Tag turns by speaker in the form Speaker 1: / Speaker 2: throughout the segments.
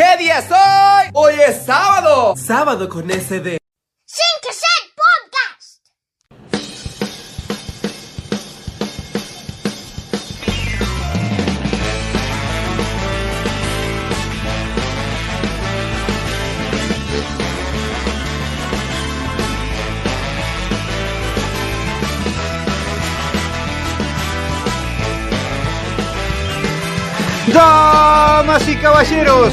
Speaker 1: ¿Qué día es hoy? Hoy es sábado. Sábado con SD.
Speaker 2: Sin Cassette Podcast.
Speaker 3: Damas y caballeros,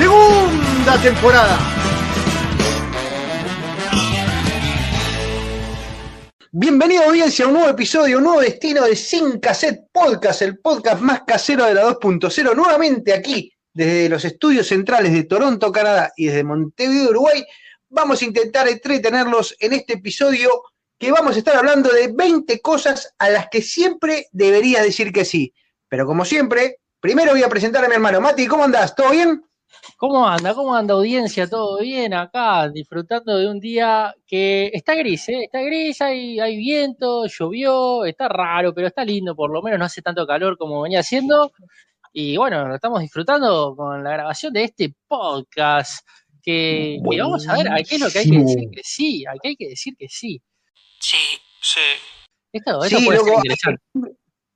Speaker 3: segunda temporada. Bienvenido audiencia a un nuevo episodio, un nuevo destino de Sin Cassette Podcast, el podcast más casero de la 2.0, nuevamente aquí desde los estudios centrales de Toronto, Canadá y desde Montevideo, Uruguay. Vamos a intentar entretenerlos en este episodio que vamos a estar hablando de 20 cosas a las que siempre deberías decir que sí. Pero como siempre, primero voy a presentar a mi hermano Mati. ¿Cómo andás? ¿Todo bien?
Speaker 4: ¿Cómo anda? ¿Cómo anda audiencia? ¿Todo bien acá? Disfrutando de un día que está gris, ¿eh? Está gris, hay, hay viento, llovió, está raro, pero está lindo, por lo menos no hace tanto calor como venía haciendo. Y bueno, lo estamos disfrutando con la grabación de este podcast. Que, que vamos a ver, ¿a qué es lo que hay que decir que sí? ¿A qué hay que decir que sí?
Speaker 5: Sí, sí.
Speaker 4: Esto, esto
Speaker 3: Sí,
Speaker 4: puede ser interesante.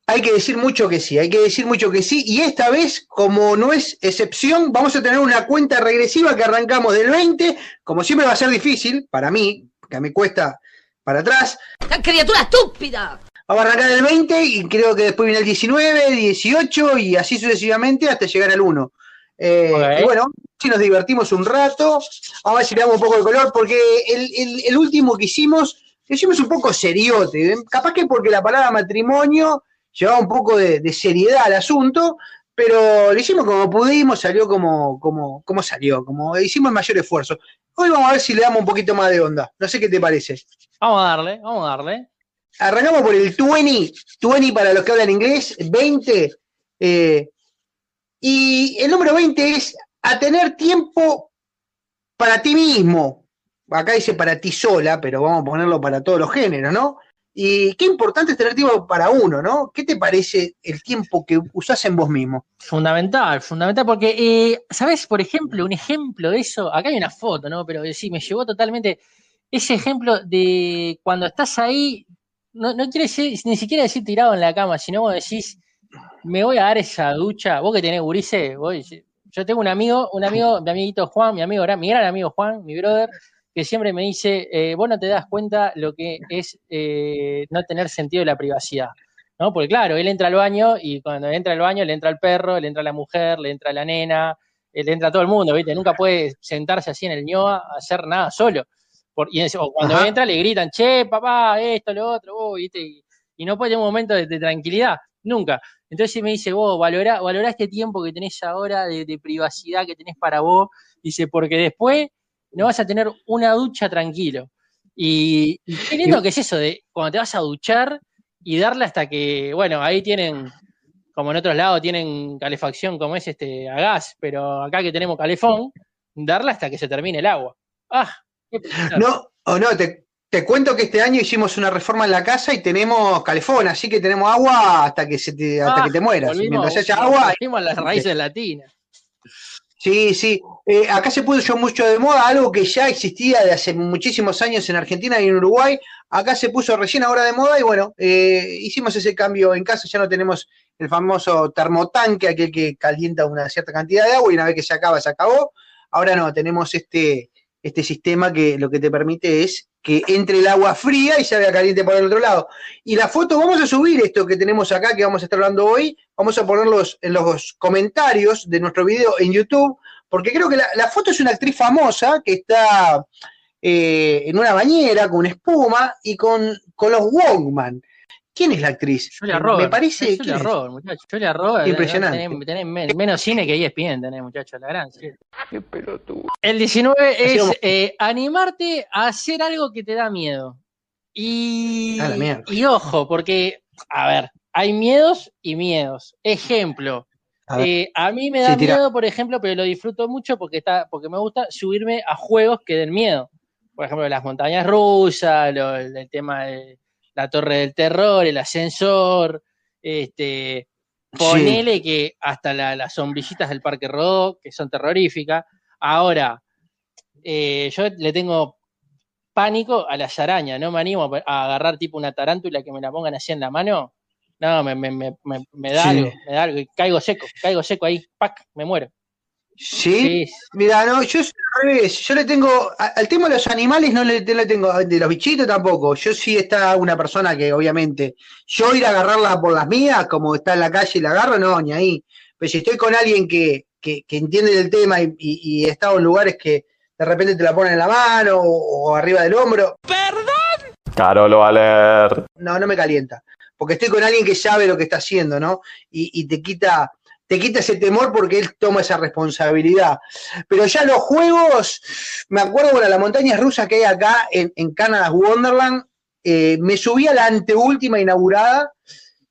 Speaker 3: Hay que decir mucho que sí, hay que decir mucho que sí. Y esta vez, como no es excepción, vamos a tener una cuenta regresiva que arrancamos del 20. Como siempre va a ser difícil, para mí, que me cuesta para atrás.
Speaker 2: ¡Criatura estúpida!
Speaker 3: Vamos a arrancar del 20 y creo que después viene el 19, 18 y así sucesivamente hasta llegar al 1. Eh. Y bueno, si nos divertimos un rato, vamos a ver si le damos un poco de color, porque el, el- el último que hicimos, lo hicimos un poco seriote. ¿eh? Capaz que porque la palabra matrimonio llevaba un poco de, de seriedad al asunto, pero lo hicimos como pudimos, salió como, como, como salió, como hicimos el mayor esfuerzo. Hoy vamos a ver si le damos un poquito más de onda. No sé qué te parece.
Speaker 4: Vamos a darle, vamos a darle.
Speaker 3: Arrancamos por el 20, 20 para los que hablan inglés, 20. eh, y el número 20 es a tener tiempo para ti mismo. Acá dice para ti sola, pero vamos a ponerlo para todos los géneros, ¿no? Y qué importante es tener tiempo para uno, ¿no? ¿Qué te parece el tiempo que usás en vos mismo?
Speaker 4: Fundamental, fundamental, porque, eh, ¿sabes? Por ejemplo, un ejemplo de eso, acá hay una foto, ¿no? Pero sí, me llevó totalmente ese ejemplo de cuando estás ahí, no, no quiere decir, ni siquiera decir tirado en la cama, sino vos decís, me voy a dar esa ducha, vos que tenés gurises, vos, yo tengo un amigo, un amigo, mi amiguito Juan, mi amigo, mi gran amigo Juan, mi brother, que siempre me dice, eh, vos no te das cuenta lo que es eh, no tener sentido de la privacidad. ¿no? Porque claro, él entra al baño y cuando entra al baño le entra el perro, le entra la mujer, le entra la nena, eh, le entra todo el mundo, ¿viste? Nunca puede sentarse así en el ñoa a hacer nada solo. Por- y o cuando
Speaker 3: Ajá.
Speaker 4: entra le gritan, che, papá, esto, lo otro, vos, ¿viste? Y, y no puede tener un momento de, de tranquilidad, nunca. Entonces me dice, vos, valorá, valorá este tiempo que tenés ahora de, de privacidad que tenés para vos, dice, porque después no vas a tener una ducha tranquilo. Y, y qué lindo que es eso de cuando te vas a duchar y darle hasta que, bueno, ahí tienen, como en otros lados tienen calefacción como es este a gas, pero acá que tenemos calefón, darle hasta que se termine el agua. Ah, qué.
Speaker 3: No, o no, te, te cuento que este año hicimos una reforma en la casa y tenemos calefón, así que tenemos agua hasta que se te, hasta
Speaker 4: Ah,
Speaker 3: que te mueras.
Speaker 4: volvimos,
Speaker 3: Mientras haya agua,
Speaker 4: volvimos a las raíces latinas.
Speaker 3: Sí, sí. Eh, acá se puso mucho de moda algo que ya existía de hace muchísimos años en Argentina y en Uruguay. Acá se puso recién ahora de moda y bueno, eh, hicimos ese cambio en casa. Ya no tenemos el famoso termotanque, aquel que calienta una cierta cantidad de agua y una vez que se acaba, se acabó. Ahora no, tenemos este, este sistema que lo que te permite es que entre el agua fría y salga caliente por el otro lado. Y la foto, vamos a subir esto que tenemos acá, que vamos a estar hablando hoy, vamos a ponerlos en los comentarios de nuestro video en YouTube, porque creo que la, la foto es una actriz famosa que está eh, en una bañera con espuma y con, con los Walkman. ¿Quién es la actriz?
Speaker 4: Julia
Speaker 3: Me-
Speaker 4: Roberts.
Speaker 3: Me parece.
Speaker 4: Es
Speaker 3: ¿quién
Speaker 4: Julia? Roberts, muchacho. Julia Roberts.
Speaker 3: Impresionante.
Speaker 4: Tenés, tenés men- menos cine que ESPN, tenés, muchacho, la gran. sí. El 19 es eh, animarte a hacer algo que te da miedo. Y,
Speaker 3: A la mierda.
Speaker 4: y ojo, porque, a ver, hay miedos y miedos. Ejemplo,
Speaker 3: A
Speaker 4: eh, a mí me da miedo, por ejemplo, pero lo disfruto mucho porque está, porque me gusta subirme a juegos que den miedo. Por ejemplo, las montañas rusas, lo- el, el tema de la torre del terror, el ascensor, este, ponele que hasta la- las sombrillitas del Parque Rodó, que son terroríficas. Ahora, eh, yo le tengo pánico a las arañas, no me animo a agarrar tipo una tarántula que me la pongan así en la mano. No, me, me, me, me- me da
Speaker 3: Sí.
Speaker 4: algo, me da algo, y caigo seco, caigo seco ahí, ¡pac! me muero.
Speaker 3: Sí.
Speaker 4: Sí,
Speaker 3: Mira, no, yo soy al revés. Yo le tengo. Al tema de los animales no le, no le tengo. De los bichitos tampoco. Yo sí está una persona que, obviamente. Yo ir a agarrarla por las mías, como está en la calle y la agarro, no, ni ahí. Pero si estoy con alguien que, que, que entiende del tema y, y, y he estado en lugares que de repente te la ponen en la mano o, o arriba del hombro,
Speaker 5: Carolo Valer.
Speaker 3: no, no me calienta. Porque estoy con alguien que sabe lo que está haciendo, ¿no? Y, te quita, te quita ese temor porque él toma esa responsabilidad. Pero ya los juegos, me acuerdo, bueno, las montañas rusas que hay acá en, en Canada's Wonderland, eh, me subí a la anteúltima inaugurada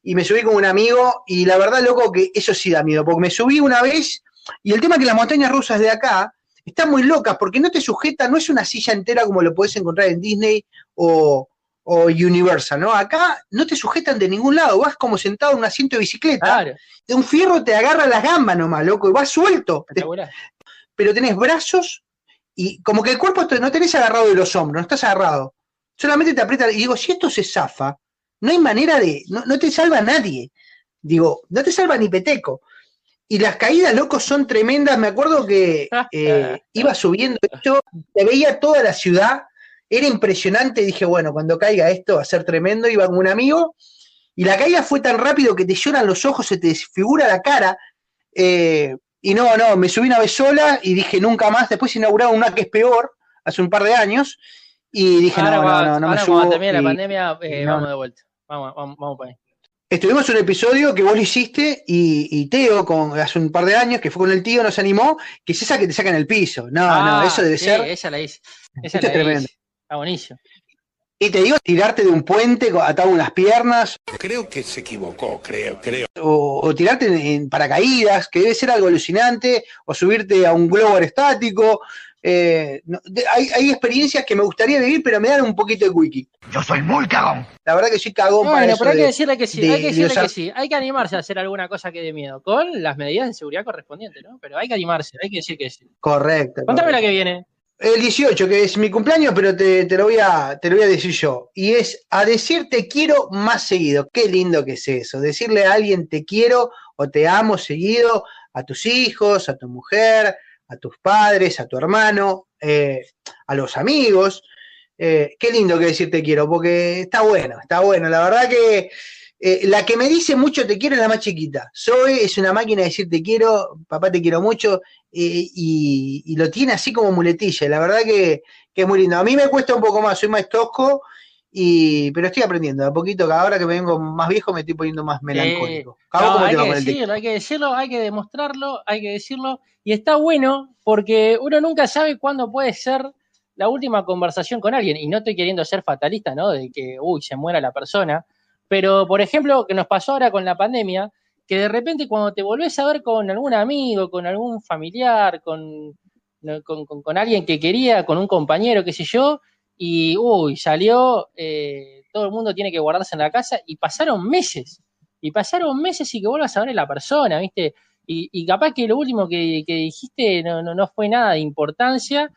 Speaker 3: y me subí con un amigo y la verdad, loco, que eso sí da miedo, porque me subí una vez y el tema es que las montañas rusas de acá están muy locas porque no te sujetan, no es una silla entera como lo puedes encontrar en Disney o, o Universal, ¿no? Acá no te sujetan de ningún lado, vas como sentado en un asiento de bicicleta,
Speaker 4: claro,
Speaker 3: de un fierro te agarra las gambas nomás, loco, y vas suelto, Te- pero tenés brazos y como que el cuerpo te- no tenés agarrado de los hombros, no estás agarrado, solamente te aprieta, y digo, si esto se zafa, no hay manera de, no, no te salva nadie, digo, no te salva ni Peteco. Y las caídas, locos, son tremendas. Me acuerdo que eh, iba subiendo esto, te veía toda la ciudad, era impresionante. Dije, bueno, cuando caiga esto va a ser tremendo. Iba con un amigo y la caída fue tan rápido que te lloran los ojos, se te desfigura la cara. eh, y no, no, me subí una vez sola y dije nunca más. Después inauguraron una que es peor, hace un par de años. Y dije,
Speaker 4: ahora
Speaker 3: no, no, no, no me
Speaker 4: ahora cuando
Speaker 3: subo.
Speaker 4: termine la
Speaker 3: y-
Speaker 4: pandemia, eh,
Speaker 3: no,
Speaker 4: vamos
Speaker 3: no.
Speaker 4: de vuelta. Vamos, vamos, vamos para ahí.
Speaker 3: Estuvimos un episodio que vos lo hiciste y, y Teo, con, hace un par de años, que fue con el tío, nos animó, que es esa que te sacan el piso. No, no,
Speaker 4: Ah,
Speaker 3: eso debe
Speaker 4: sí,
Speaker 3: ser.
Speaker 4: Esa la hice. Esa la
Speaker 3: es tremendo.
Speaker 4: hice. Está buenísimo.
Speaker 3: Y te digo, tirarte de un puente atado a unas piernas,
Speaker 6: Creo que se equivocó, creo, creo.
Speaker 3: o, o tirarte en, en paracaídas, que debe ser algo alucinante, o subirte a un globo aerostático. eh, no, de- hay, hay experiencias que me gustaría vivir, pero me dan un poquito de wiki.
Speaker 6: Yo soy muy cagón.
Speaker 3: La verdad que soy cagón para
Speaker 4: Bueno,
Speaker 3: eso
Speaker 4: pero hay que
Speaker 3: de-
Speaker 4: decirle que sí,
Speaker 3: de-
Speaker 4: hay que
Speaker 3: de
Speaker 4: decirle
Speaker 3: usar-
Speaker 4: que sí. Hay que animarse a hacer alguna cosa que dé miedo, con las medidas de seguridad correspondientes, ¿no? Pero hay que animarse, hay que decir que sí.
Speaker 3: Correcto.
Speaker 4: Contame la que viene.
Speaker 3: El 18, que es mi cumpleaños, pero te, te lo voy a, te lo voy a decir yo. Y es a decir te quiero más seguido. Qué lindo que es eso. Decirle a alguien te quiero o te amo seguido a tus hijos, a tu mujer, a tus padres, a tu hermano, eh, a los amigos. Eh, qué lindo que decir te quiero, porque está bueno, está bueno. La verdad que eh, la que me dice mucho te quiero es la más chiquita. Zoe es una máquina de decir te quiero, papá te quiero mucho, eh, y, y lo tiene así como muletilla. La verdad que, que es muy lindo. A mí me cuesta un poco más, soy más tosco, y, pero estoy aprendiendo. De a poquito, cada hora que me vengo más viejo, me estoy poniendo más melancólico.
Speaker 4: No, hay que decirlo, hay que decirlo, hay que demostrarlo, hay que decirlo. Y está bueno porque uno nunca sabe cuándo puede ser la última conversación con alguien. Y no estoy queriendo ser fatalista, ¿no? De que, uy, se muera la persona. Pero, por ejemplo, que nos pasó ahora con la pandemia, que de repente cuando te volvés a ver con algún amigo, con algún familiar, con, con alguien que quería, con un compañero, qué sé yo, y uy, salió, eh, todo el mundo tiene que guardarse en la casa y pasaron meses. Y pasaron meses y que vuelvas a ver a la persona, ¿viste? Y, y capaz que lo último que, que dijiste no, no, no fue nada de importancia.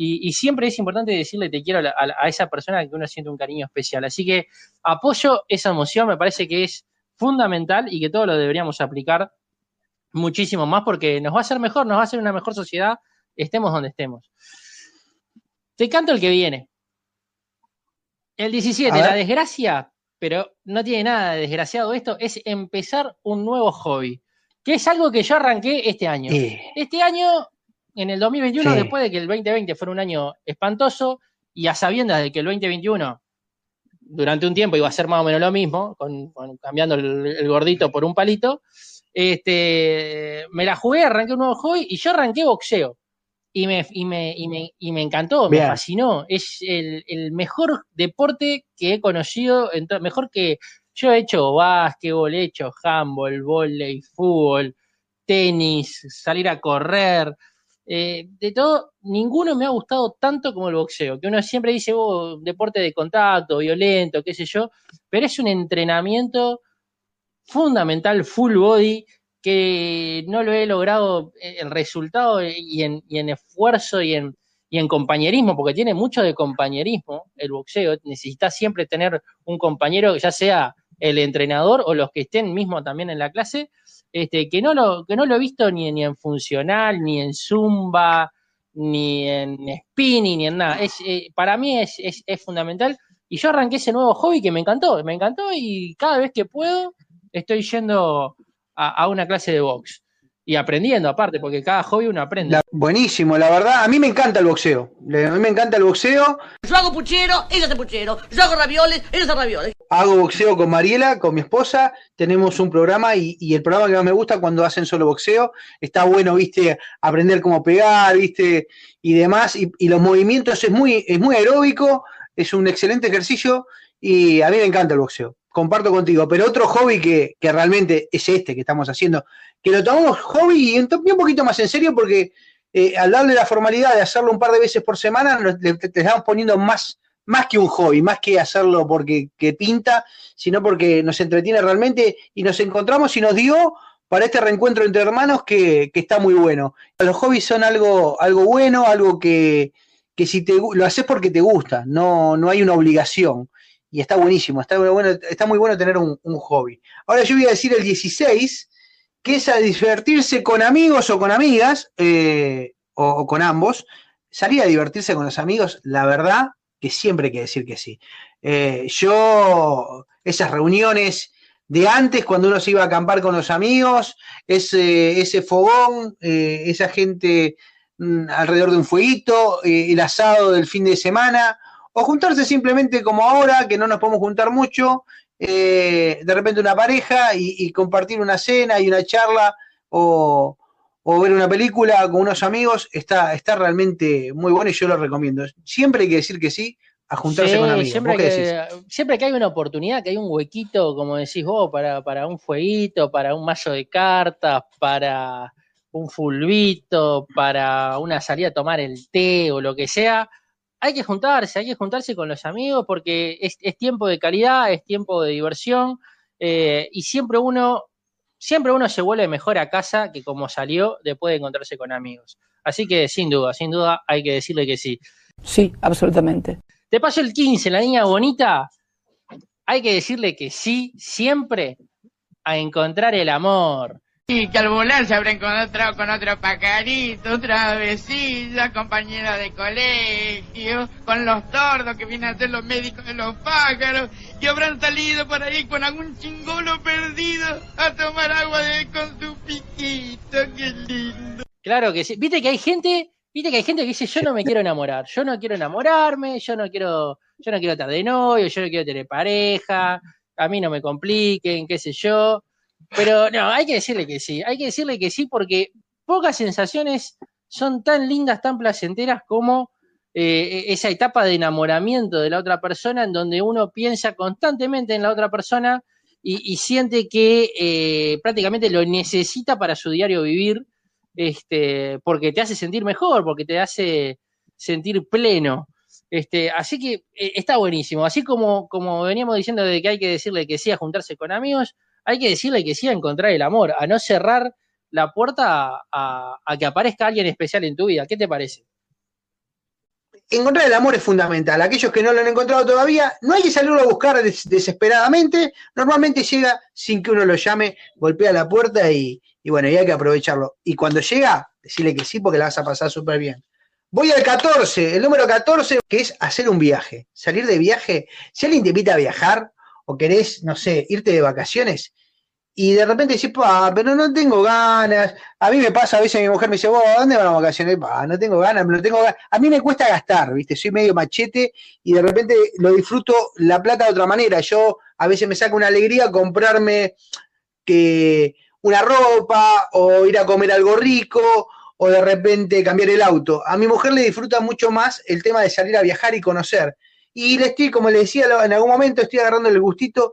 Speaker 4: Y, y siempre es importante decirle te quiero a, a esa persona que uno siente un cariño especial. Así que apoyo esa emoción, me parece que es fundamental y que todos lo deberíamos aplicar muchísimo más porque nos va a hacer mejor, nos va a hacer una mejor sociedad, estemos donde estemos. Te canto el que viene. El 17,
Speaker 3: A ver.
Speaker 4: la desgracia, pero no tiene nada de desgraciado esto, es empezar un nuevo hobby, que es algo que yo arranqué este año.
Speaker 3: Eh,
Speaker 4: Este año, en el 2021,
Speaker 3: Sí.
Speaker 4: después de que el 2020 fuera un año espantoso y a sabiendas de que el 2021 durante un tiempo iba a ser más o menos lo mismo, con, cambiando el, gordito por un palito, este, me la jugué, arranqué un nuevo hobby y yo arranqué boxeo. Y me, y me, y me, y me encantó, me fascinó. Es el, el, mejor deporte que he conocido, mejor que yo he hecho básquetbol, he hecho handball, volei, fútbol, tenis, salir a correr, eh, de todo, ninguno me ha gustado tanto como el boxeo, que uno siempre dice, oh, deporte de contacto, violento, qué sé yo, pero es un entrenamiento fundamental, full body, que no lo he logrado eh, el resultado y en, esfuerzo y en, y en compañerismo, porque tiene mucho de compañerismo el boxeo, necesitas siempre tener un compañero, ya sea el entrenador o los que estén mismo también en la clase, este, que, no lo, que no lo he visto ni, ni en funcional, ni en zumba, ni en spinning, ni en nada. Es, eh, para mí es, es, fundamental. Y yo arranqué ese nuevo hobby que me encantó, me encantó y cada vez que puedo estoy yendo a, a una clase de box y aprendiendo aparte, porque cada hobby uno aprende.
Speaker 3: buenísimo, la verdad, a mí me encanta el boxeo. A mí me encanta el boxeo.
Speaker 2: Yo hago puchero, ella hace puchero. Yo hago ravioles, ella hace ravioles.
Speaker 3: Hago boxeo con Mariela, con mi esposa. Tenemos un programa y, el programa que más me gusta cuando hacen solo boxeo. Está bueno, viste, aprender cómo pegar, viste, y demás. Y, los movimientos es muy, es muy aeróbico, es un excelente ejercicio y a mí me encanta el boxeo comparto contigo, pero otro hobby que, realmente es este que estamos haciendo, que lo tomamos hobby y un, poquito más en serio porque eh, al darle la formalidad de hacerlo un par de veces por semana, le, estamos poniendo más, más que un hobby, más que hacerlo porque que pinta, sino porque nos entretiene realmente y nos encontramos y nos dio para este reencuentro entre hermanos que, está muy bueno. Los hobbies son algo, algo bueno, algo que, que si te, lo haces porque te gusta, no, no hay una obligación y está buenísimo, está, bueno, está muy bueno tener un, hobby. Ahora yo voy a decir el 16, que es a divertirse con amigos o con amigas, eh, o, con ambos. Salir a divertirse con los amigos, la verdad que siempre hay que decir que sí. Eh, yo, esas reuniones de antes, cuando uno se iba a acampar con los amigos, ese, ese fogón, eh, esa gente mm, alrededor de un fueguito, el asado del fin de semana, o juntarse simplemente como ahora, que no nos podemos juntar mucho, eh, de repente una pareja y, compartir una cena y una charla o, ver una película con unos amigos, está, está realmente muy bueno y yo lo recomiendo. Siempre hay que decir que sí a juntarse con amigos.
Speaker 4: Siempre que, siempre que hay una oportunidad, que hay un huequito, como decís vos, para, para un fueguito, para un mazo de cartas, para un fulbito, para una salida a tomar el té o lo que sea, hay que juntarse, hay que juntarse con los amigos porque es, tiempo de calidad, es tiempo de diversión eh, y siempre uno, siempre uno se vuelve mejor a casa que como salió después de encontrarse con amigos. Así que sin duda, sin duda hay que decirle que sí.
Speaker 7: Sí, absolutamente.
Speaker 4: Te paso el 15, la niña bonita. Hay que decirle que sí, siempre a encontrar el amor.
Speaker 8: Y que al volar se habrá encontrado con otro pacarito, otra vecina, compañera de colegio, con los tordos que vienen a ser los médicos de los pájaros, y habrán salido por ahí con algún chingolo perdido a tomar agua de, con su piquito, qué lindo.
Speaker 4: Claro que sí. Viste que hay gente, viste que hay gente que dice yo no me quiero enamorar, yo no quiero enamorarme, yo no quiero, yo no quiero estar de novio, yo no quiero tener pareja, a mí no me compliquen, qué sé yo. Pero no, hay que decirle que sí, hay que decirle que sí porque pocas sensaciones son tan lindas, tan placenteras como eh, esa etapa de enamoramiento de la otra persona en donde uno piensa constantemente en la otra persona y, siente que eh, prácticamente lo necesita para su diario vivir, este, porque te hace sentir mejor, porque te hace sentir pleno. Este, así que eh, está buenísimo. Así como, como veníamos diciendo de que hay que decirle que sí a juntarse con amigos, hay que decirle que sí a encontrar el amor, a no cerrar la puerta a, que aparezca alguien especial en tu vida. ¿Qué te parece?
Speaker 3: Encontrar el amor es fundamental. Aquellos que no lo han encontrado todavía, no hay que salirlo a buscar desesperadamente. Normalmente llega sin que uno lo llame, golpea la puerta y, bueno, y hay que aprovecharlo. Y cuando llega, decirle que sí porque la vas a pasar súper bien. Voy al 14, el número 14, que es hacer un viaje, salir de viaje. Si alguien te invita a viajar o querés, no sé, irte de vacaciones, y de repente decís, pa, pero no tengo ganas. A mí me pasa, a veces mi mujer me dice, vos, ¿a dónde van las vacaciones? Pa, no tengo ganas, no tengo ganas. A mí me cuesta gastar, ¿viste? Soy medio machete y de repente lo disfruto la plata de otra manera. Yo a veces me saca una alegría comprarme que una ropa o ir a comer algo rico o de repente cambiar el auto. A mi mujer le disfruta mucho más el tema de salir a viajar y conocer. Y le estoy, como le decía en algún momento, estoy agarrando el gustito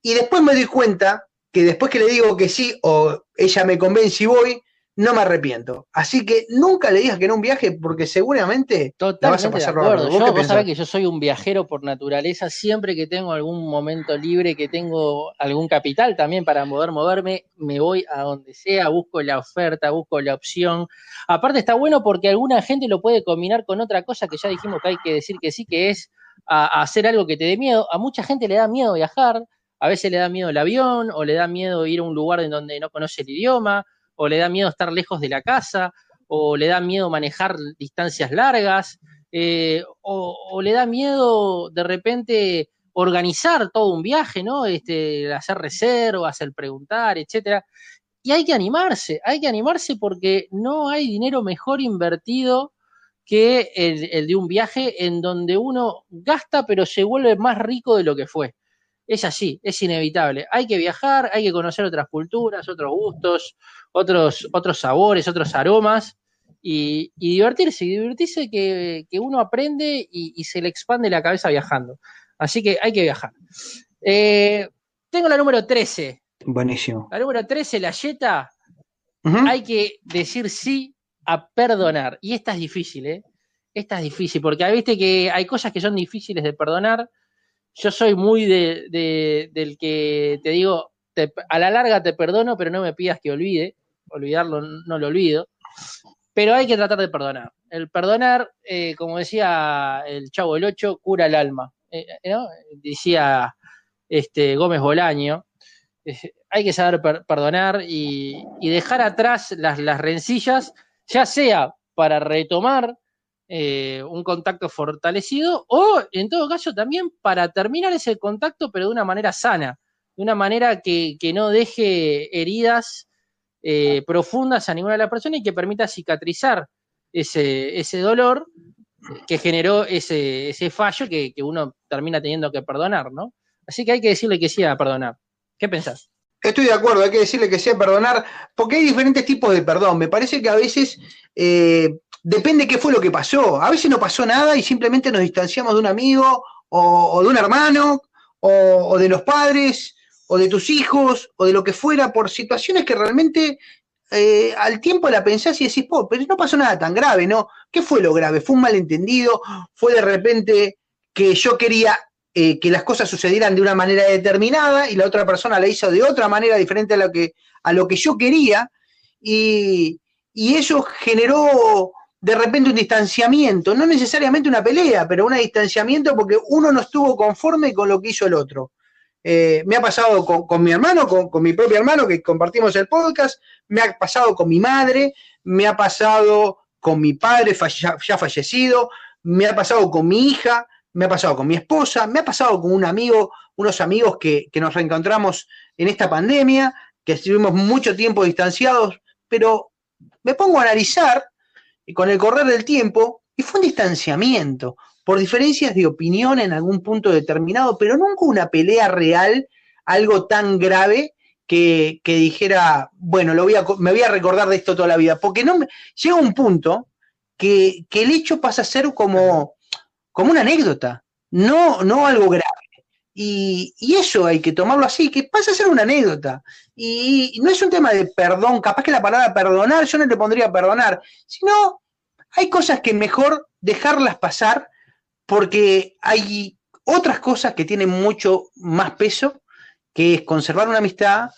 Speaker 3: y después me doy cuenta que después que le digo que sí o ella me convence y voy, no me arrepiento. Así que nunca le digas que no un viaje porque seguramente la vas a pasar
Speaker 4: de acuerdo.
Speaker 3: ¿Vos
Speaker 4: Yo, vos sabés que yo soy un viajero por naturaleza. Siempre que tengo algún momento libre, que tengo algún capital también para poder moverme, me voy a donde sea, busco la oferta, busco la opción. Aparte está bueno porque alguna gente lo puede combinar con otra cosa que ya dijimos que hay que decir que sí, que es a- hacer algo que te dé miedo. A mucha gente le da miedo viajar, a veces le da miedo el avión, o le da miedo ir a un lugar en donde no conoce el idioma, o le da miedo estar lejos de la casa, o le da miedo manejar distancias largas, eh, o, o le da miedo de repente organizar todo un viaje, ¿no? Este, hacer reservas, el preguntar, etcétera. Y hay que animarse, hay que animarse porque no hay dinero mejor invertido que el, el de un viaje en donde uno gasta pero se vuelve más rico de lo que fue. Es así, es inevitable. Hay que viajar, hay que conocer otras culturas, otros gustos, otros, otros sabores, otros aromas y, y divertirse, y divertirse que, que uno aprende y, y se le expande la cabeza viajando. Así que hay que viajar. Eh, tengo la número 13.
Speaker 3: Buenísimo.
Speaker 4: La número 13, la Jetta,
Speaker 3: Ujú.
Speaker 4: hay que decir sí perdonar. Y esta es difícil, ¿eh? Esta es difícil, porque viste que hay cosas que son difíciles de perdonar. Yo soy muy de, de- del que te digo, a la larga te perdono, pero no me pidas que olvide. Olvidarlo no lo olvido. Pero hay que tratar de perdonar. El perdonar, eh, como decía el Chavo del Ocho, cura el alma. Eh, ¿no? Decía este, Gómez Bolaño. Eh, hay que saber per- perdonar y, y dejar atrás las, las rencillas, ya sea para retomar eh, un contacto fortalecido o, en todo caso, también para terminar ese contacto, pero de una manera sana, de una manera que, que no deje heridas eh, profundas a ninguna de las personas y que permita cicatrizar ese, ese dolor que generó ese, ese fallo que, que uno termina teniendo que perdonar, ¿no? Así que hay que decirle que sí a perdonar. ¿Qué pensás?
Speaker 3: Estoy de acuerdo, hay que decirle que sea perdonar, porque hay diferentes tipos de perdón. Me parece que a veces eh, depende qué fue lo que pasó. A veces no pasó nada y simplemente nos distanciamos de un amigo o, de un hermano o, de los padres o de tus hijos o de lo que fuera por situaciones que realmente eh, al tiempo la pensás y decís, pero no pasó nada tan grave, ¿no? ¿Qué fue lo grave? ¿Fue un malentendido? ¿Fue de repente que yo quería eh, que las cosas sucedieran de una manera determinada y la otra persona la hizo de otra manera diferente a lo que, a lo que yo quería? Y, y eso generó de repente un distanciamiento, no necesariamente una pelea, pero un distanciamiento porque uno no estuvo conforme con lo que hizo el otro. Eh, me ha pasado con, con mi hermano, con, con, mi propio hermano, que compartimos el podcast, me ha pasado con mi madre, me ha pasado con mi padre ya, ya fallecido, me ha pasado con mi hija, me ha pasado con mi esposa, me ha pasado con un amigo, unos amigos que, que nos reencontramos en esta pandemia, que estuvimos mucho tiempo distanciados, pero me pongo a analizar y con el correr del tiempo, y fue un distanciamiento, por diferencias de opinión en algún punto determinado, pero nunca una pelea real, algo tan grave que, que dijera, bueno, lo voy a, me voy a recordar de esto toda la vida, porque no me, llega un punto que, que, el hecho pasa a ser como, como una anécdota, no, no algo grave. Y, y, eso hay que tomarlo así, que pasa a ser una anécdota. Y, no es un tema de perdón, capaz que la palabra perdonar, yo no le pondría perdonar, sino hay cosas que mejor dejarlas pasar porque hay otras cosas que tienen mucho más peso, que es conservar una amistad,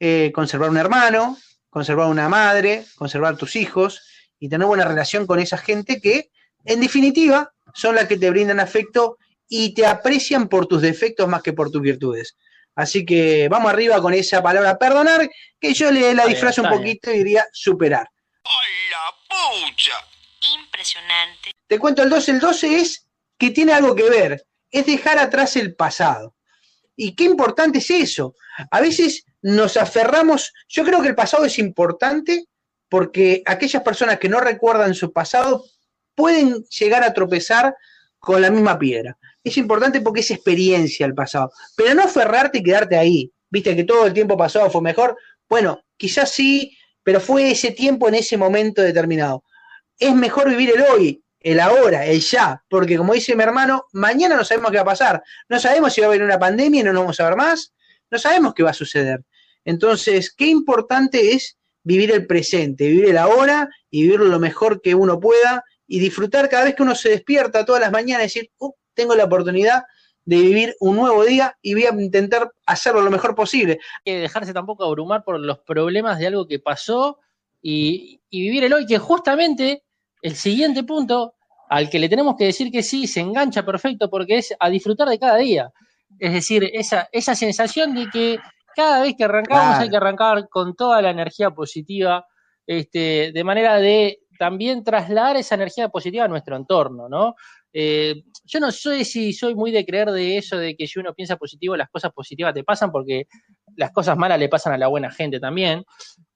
Speaker 3: eh, conservar un hermano, conservar una madre, conservar tus hijos y tener buena relación con esa gente que, en definitiva, son las que te brindan afecto y te aprecian por tus defectos más que por tus virtudes. Así que vamos arriba con esa palabra perdonar, que yo le la disfrazo un poquito y diría superar.
Speaker 6: ¡Ay, la pucha!
Speaker 9: Impresionante.
Speaker 3: Te cuento el 12. El 12 es que tiene algo que ver, es dejar atrás el pasado. Y qué importante es eso. A veces nos aferramos, yo creo que el pasado es importante porque aquellas personas que no recuerdan su pasado pueden llegar a tropezar con la misma piedra. Es importante porque es experiencia el pasado, pero no aferrarte y quedarte ahí. Viste que todo el tiempo pasado fue mejor. Bueno, quizás sí, pero fue ese tiempo en ese momento determinado. Es mejor vivir el hoy, el ahora, el ya, porque como dice mi hermano, mañana no sabemos qué va a pasar. No sabemos si va a haber una pandemia y no nos vamos a ver más. No sabemos qué va a suceder. Entonces, qué importante es vivir el presente, vivir el ahora y vivirlo lo mejor que uno pueda y disfrutar cada vez que uno se despierta todas las mañanas, decir, uh, tengo la oportunidad de vivir un nuevo día y voy a intentar hacerlo lo mejor posible.
Speaker 4: que dejarse tampoco abrumar por los problemas de algo que pasó y, y vivir el hoy, que justamente el siguiente punto al que le tenemos que decir que sí se engancha perfecto porque es a disfrutar de cada día. Es decir, esa, esa sensación de que cada vez que arrancamos
Speaker 3: Claro.
Speaker 4: hay que arrancar con toda la energía positiva, este, de manera de también trasladar esa energía positiva a nuestro entorno, ¿no? Eh, yo no sé si soy muy de creer de eso, de que si uno piensa positivo, las cosas positivas te pasan, porque las cosas malas le pasan a la buena gente también.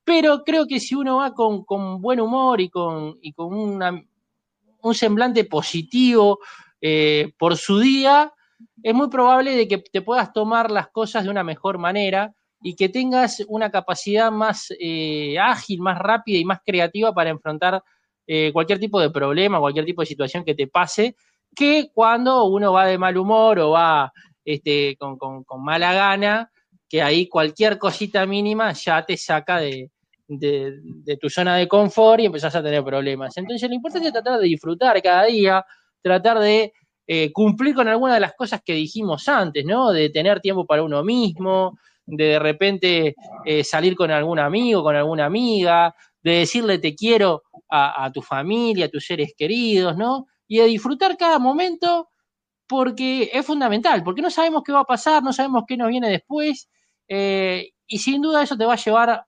Speaker 4: Pero creo que si uno va con, con buen humor y con, y con un semblante positivo eh, por su día, es muy probable de que te puedas tomar las cosas de una mejor manera y que tengas una capacidad más eh, ágil, más rápida y más creativa para enfrentar eh, cualquier tipo de problema, cualquier tipo de situación que te pase, que cuando uno va de mal humor o va este, con, con- con mala gana, que ahí cualquier cosita mínima ya te saca de, de- de tu zona de confort y empezás a tener problemas. Entonces lo importante es tratar de disfrutar cada día, tratar de eh, cumplir con alguna de las cosas que dijimos antes, ¿no? De tener tiempo para uno mismo, de de repente eh, salir con algún amigo, con alguna amiga, de decirle te quiero a, tu familia, a tus seres queridos, ¿no? Y de disfrutar cada momento porque es fundamental, porque no sabemos qué va a pasar, no sabemos qué nos viene después, eh, y sin duda eso te va a llevar a,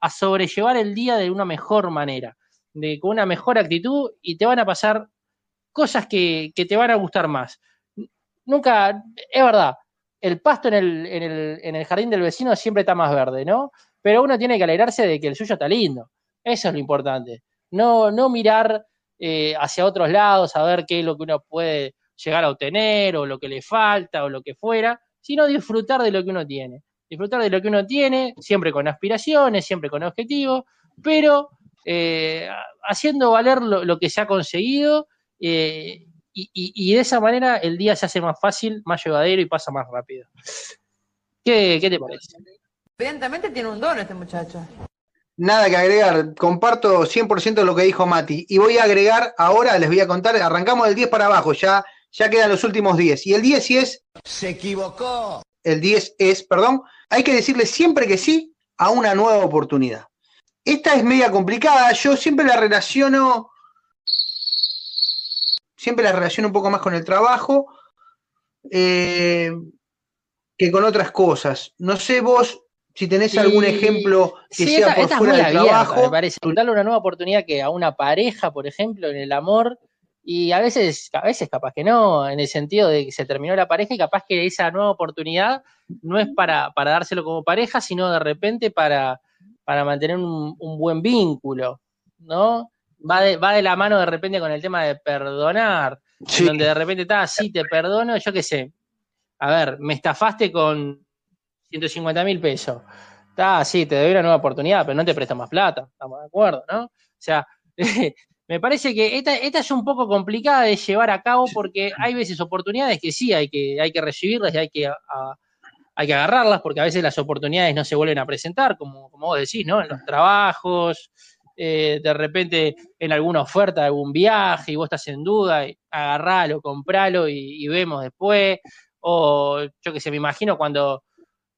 Speaker 4: a sobrellevar el día de una mejor manera, de, con una mejor actitud, y te van a pasar cosas que, que te van a gustar más. Nunca, es verdad, el pasto en el, en, el, en el jardín del vecino siempre está más verde, ¿no? Pero uno tiene que alegrarse de que el suyo está lindo. Eso es lo importante. No, no mirar eh, hacia otros lados a ver qué es lo que uno puede llegar a obtener o lo que le falta o lo que fuera, sino disfrutar de lo que uno tiene. Disfrutar de lo que uno tiene, siempre con aspiraciones, siempre con objetivos, pero eh, haciendo valer lo, que se ha conseguido eh, y, y- y de esa manera el día se hace más fácil, más llevadero y pasa más rápido. ¿Qué, qué te parece?
Speaker 10: Evidentemente tiene un don este muchacho.
Speaker 3: Nada que agregar, comparto 100% lo que dijo Mati. Y voy a agregar, ahora les voy a contar, arrancamos del 10 para abajo, ya, ya quedan los últimos 10. Y el 10 sí es... Se equivocó. El 10 es, perdón, hay que decirle siempre que sí a una nueva oportunidad. Esta es media complicada, yo siempre la relaciono, siempre la relaciono un poco más con el trabajo eh, que con otras cosas. No sé vos si tenés algún ejemplo que
Speaker 4: Sí,
Speaker 3: sea
Speaker 4: esta,
Speaker 3: por
Speaker 4: esta es
Speaker 3: fuera
Speaker 4: muy
Speaker 3: del
Speaker 4: abierta,
Speaker 3: trabajo.
Speaker 4: me parece. Darle una nueva oportunidad que a una pareja, por ejemplo, en el amor, y a veces, a veces capaz que no, en el sentido de que se terminó la pareja y capaz que esa nueva oportunidad no es para, para dárselo como pareja, sino de repente para, para mantener un, un buen vínculo, ¿no? Va de, va de la mano de repente con el tema de perdonar,
Speaker 3: Sí.
Speaker 4: donde de repente está, sí, te perdono, yo qué sé. A ver, me estafaste con 150 mil pesos. Está, sí, te doy una nueva oportunidad, pero no te presto más plata. Estamos de acuerdo, ¿no? O sea, me parece que esta, esta es un poco complicada de llevar a cabo porque hay veces oportunidades que sí hay que, hay que recibirlas y hay que, a- hay que agarrarlas porque a veces las oportunidades no se vuelven a presentar, como, como vos decís, ¿no? En los trabajos, eh, de repente en alguna oferta de algún viaje y vos estás en duda, y agarralo, compralo y, vemos después. O yo que sé, me imagino cuando,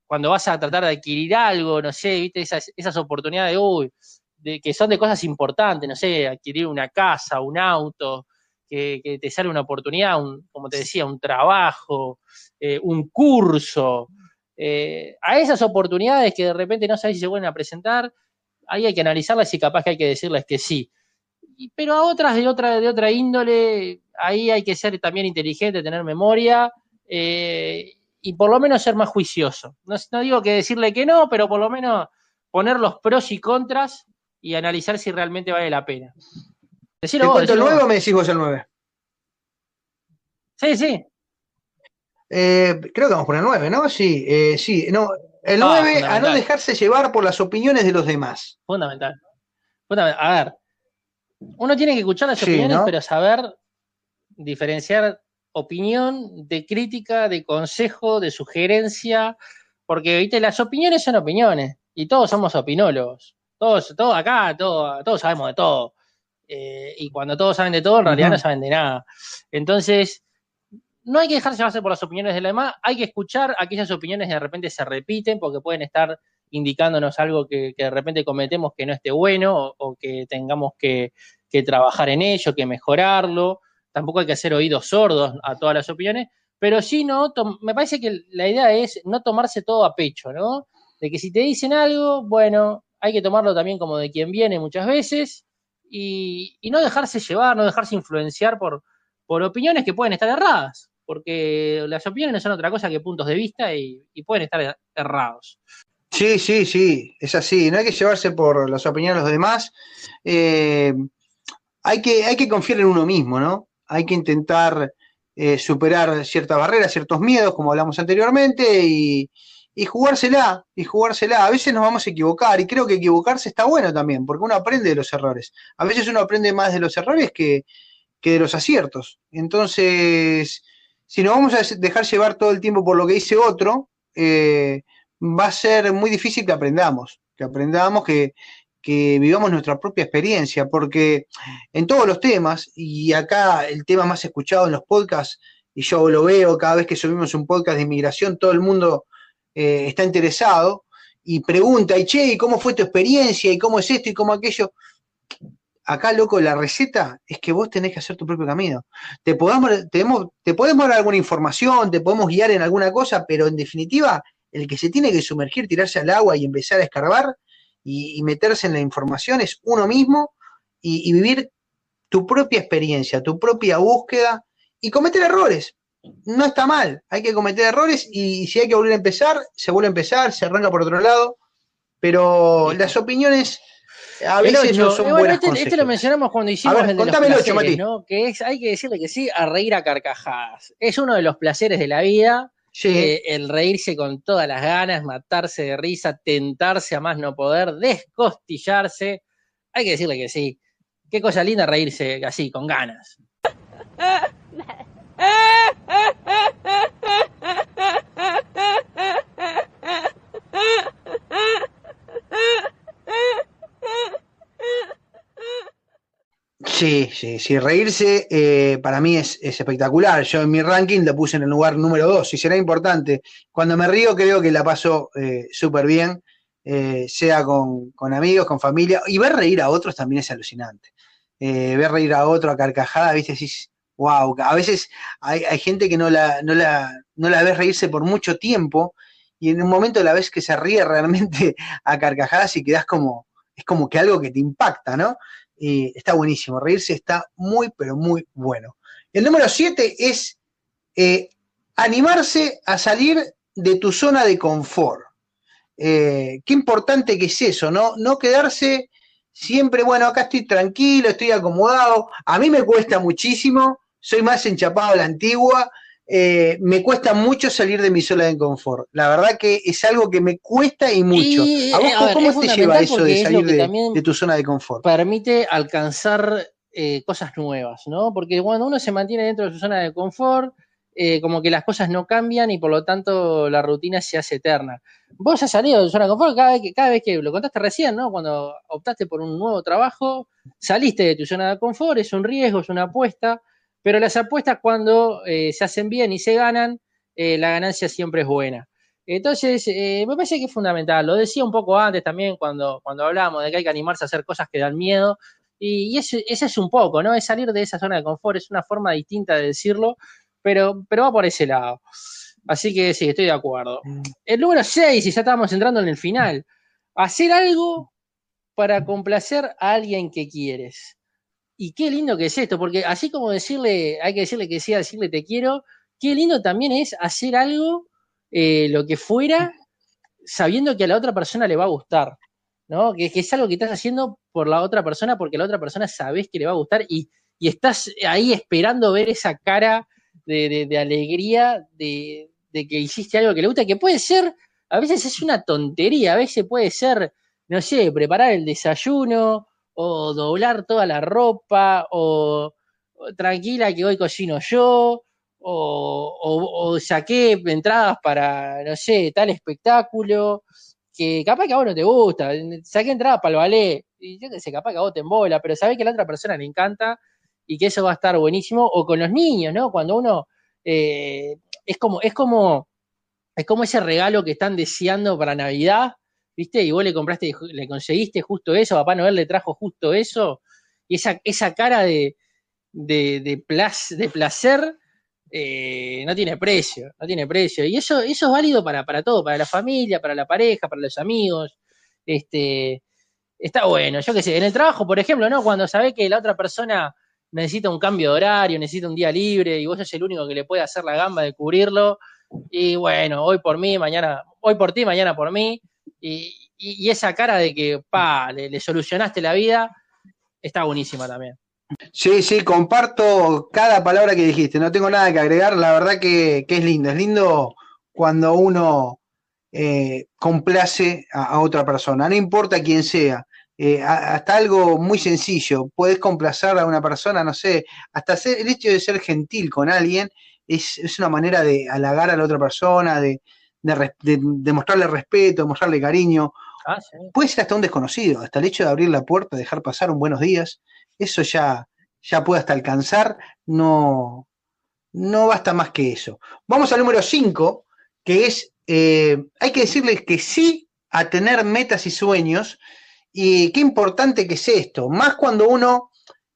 Speaker 4: cuando vas a tratar de adquirir algo, no sé, viste, esas, oportunidades de, uy, de, que son de cosas importantes, no sé, adquirir una casa, un auto, que, que te sale una oportunidad, un- como te decía, un trabajo, eh, un curso. eh, a esas oportunidades que de repente no sabes si se vuelven a presentar, ahí hay que analizarlas y capaz que hay que decirles que sí. Pero a otras de otra, de otra índole, ahí hay que ser también inteligente, tener memoria eh, y por lo menos ser más juicioso. No, no digo que decirle que no, pero por lo menos poner los pros y contras y analizar si realmente vale la pena.
Speaker 3: ¿Te cuento el 9 o me decís vos el 9?
Speaker 4: Sí, sí.
Speaker 3: Eh, creo que vamos por el 9, ¿no? Sí, eh, sí. No, el 9 a no dejarse llevar por las opiniones de los demás.
Speaker 4: Fundamental. A ver, uno tiene que escuchar las opiniones, pero saber diferenciar opinión de crítica, de consejo, de sugerencia, porque ¿viste? las opiniones son opiniones y todos somos opinólogos. Todos, todos acá, todos, todos sabemos de todo. Eh, y cuando todos saben de todo, en realidad no saben de nada. Entonces, no hay que dejarse llevarse por las opiniones de la demás, hay que escuchar aquellas opiniones que de repente se repiten porque pueden estar indicándonos algo que, de repente cometemos que no esté bueno o, que tengamos que, trabajar en ello, que mejorarlo. Tampoco hay que hacer oídos sordos a todas las opiniones, pero sí, no, me parece que la idea es no tomarse todo a pecho, ¿no? De que si te dicen algo, bueno, hay que tomarlo también como de quien viene muchas veces y, no dejarse llevar, no dejarse influenciar por, por opiniones que pueden estar erradas, porque las opiniones son otra cosa que puntos de vista y, pueden estar errados.
Speaker 3: Sí, sí, sí, es así. No hay que llevarse por las opiniones de los demás. Eh, hay, que, hay que confiar en uno mismo, ¿no? Hay que intentar eh, superar ciertas barreras, ciertos miedos, como hablamos anteriormente, y, y jugársela, y jugársela. A veces nos vamos a equivocar, y creo que equivocarse está bueno también, porque uno aprende de los errores. A veces uno aprende más de los errores que, de los aciertos. Entonces, si nos vamos a dejar llevar todo el tiempo por lo que dice otro, eh, va a ser muy difícil que aprendamos, que aprendamos, que, vivamos nuestra propia experiencia, porque en todos los temas, y acá el tema más escuchado en los podcasts, y yo lo veo cada vez que subimos un podcast de inmigración, todo el mundo eh, está interesado y pregunta, y che, ¿y cómo fue tu experiencia? ¿Y cómo es esto? ¿Y cómo aquello? Acá, loco, la receta es que vos tenés que hacer tu propio camino. Te podemos, te podemos dar alguna información, te podemos guiar en alguna cosa, pero en definitiva, el que se tiene que sumergir, tirarse al agua y empezar a escarbar y, meterse en la información es uno mismo y vivir tu propia experiencia, tu propia búsqueda y cometer errores, no está mal, hay que cometer errores y si hay que volver a empezar, se vuelve a empezar, se arranca por otro lado, pero las opiniones a veces no son buenas
Speaker 4: este, este, lo mencionamos cuando hicimos el de los placeres, ¿no? Que es, hay que decirle que sí a reír a carcajadas. Es uno de los placeres de la vida, eh, el reírse con todas las ganas, matarse de risa, tentarse a más no poder, descostillarse. Hay que decirle que sí. Qué cosa linda reírse así, con ganas.
Speaker 3: Sí, sí, sí, reírse eh, para mí es, espectacular. Yo en mi ranking lo puse en el lugar número 2 y será importante. Cuando me río creo que la paso eh, súper bien, eh, sea con, amigos, con familia. Y ver reír a otros también es alucinante. ver reír a otro a carcajada, viste, decís, wow, a veces hay, gente que no la, no, la, no la ves reírse por mucho tiempo y en un momento la ves que se ríe realmente a carcajadas y quedas como, es como que algo que te impacta, ¿no? Y está buenísimo, reírse está muy, pero muy bueno. El número siete es eh, animarse a salir de tu zona de confort. Eh, qué importante que es eso, ¿no? No quedarse siempre, bueno, acá estoy tranquilo, estoy acomodado. A mí me cuesta muchísimo soy más enchapado a la antigua, eh, me cuesta mucho salir de mi zona de confort. La verdad que es algo que me cuesta y mucho. ¿A vos cómo te lleva eso de salir de, tu zona de confort?
Speaker 4: Permite alcanzar eh, cosas nuevas, ¿no? Porque cuando uno se mantiene dentro de su zona de confort, eh, como que las cosas no cambian y por lo tanto la rutina se hace eterna. Vos has salido de tu zona de confort cada vez que, cada vez que lo contaste recién, ¿no? Cuando optaste por un nuevo trabajo, saliste de tu zona de confort, es un riesgo, es una apuesta pero las apuestas cuando eh, se hacen bien y se ganan, eh, la ganancia siempre es buena. Entonces, eh, me parece que es fundamental. Lo decía un poco antes también cuando, cuando hablábamos de que hay que animarse a hacer cosas que dan miedo. Y, ese, es un poco, ¿no? Es salir de esa zona de confort, es una forma distinta de decirlo, pero, pero va por ese lado. Así que sí, estoy de acuerdo. Mm. El número 6, y ya estábamos entrando en el final, hacer algo para complacer a alguien que quieres. Y qué lindo que es esto, porque así como decirle, hay que decirle que sí, decirle te quiero, qué lindo también es hacer algo eh, lo que fuera, sabiendo que a la otra persona le va a gustar, ¿no? Que, es algo que estás haciendo por la otra persona porque la otra persona sabes que le va a gustar y, y estás ahí esperando ver esa cara de, alegría de, que hiciste algo que le gusta, que puede ser, a veces es una tontería, a veces puede ser, no sé, preparar el desayuno o doblar toda la ropa o, tranquila que hoy cocino yo. O, o, saqué entradas para, no sé, tal espectáculo, que capaz que a vos no te gusta, saqué entradas para el ballet, y yo que sé, capaz que a vos te embola, pero sabés que a la otra persona le encanta y que eso va a estar buenísimo, o con los niños, ¿no? Cuando uno eh, es como, es como, es como ese regalo que están deseando para Navidad, ¿viste? Y vos le compraste, le conseguiste justo eso, Papá Noel le trajo justo eso, y esa, esa cara de, de, de, plac, de placer eh, no tiene precio, no tiene precio. Y eso, eso es válido para, para todo, para la familia, para la pareja, para los amigos. Este, está bueno, yo qué sé, en el trabajo, por ejemplo, ¿no? Cuando sabés que la otra persona necesita un cambio de horario, necesita un día libre y vos sos el único que le puede hacer la gamba de cubrirlo. Y bueno, hoy por mí, mañana, hoy por ti, mañana por mí. Y, esa cara de que, pa, le, solucionaste la vida, está buenísima también.
Speaker 3: Sí, sí, comparto cada palabra que dijiste, no tengo nada que agregar, la verdad que, que es lindo, es lindo cuando uno eh, complace a, a, otra persona, no importa quién sea, eh, hasta algo muy sencillo, puedes complacer a una persona, no sé, hasta ser, el hecho de ser gentil con alguien es, es una manera de halagar a la otra persona, de, de, de, de mostrarle respeto, de mostrarle cariño. Ah, sí. Puede ser hasta un desconocido, hasta el hecho de abrir la puerta, dejar pasar un buenos días, eso ya, ya puede hasta alcanzar, no, no basta más que eso. Vamos al número 5, que es, eh, hay que decirles que sí a tener metas y sueños, y qué importante que es esto, más cuando uno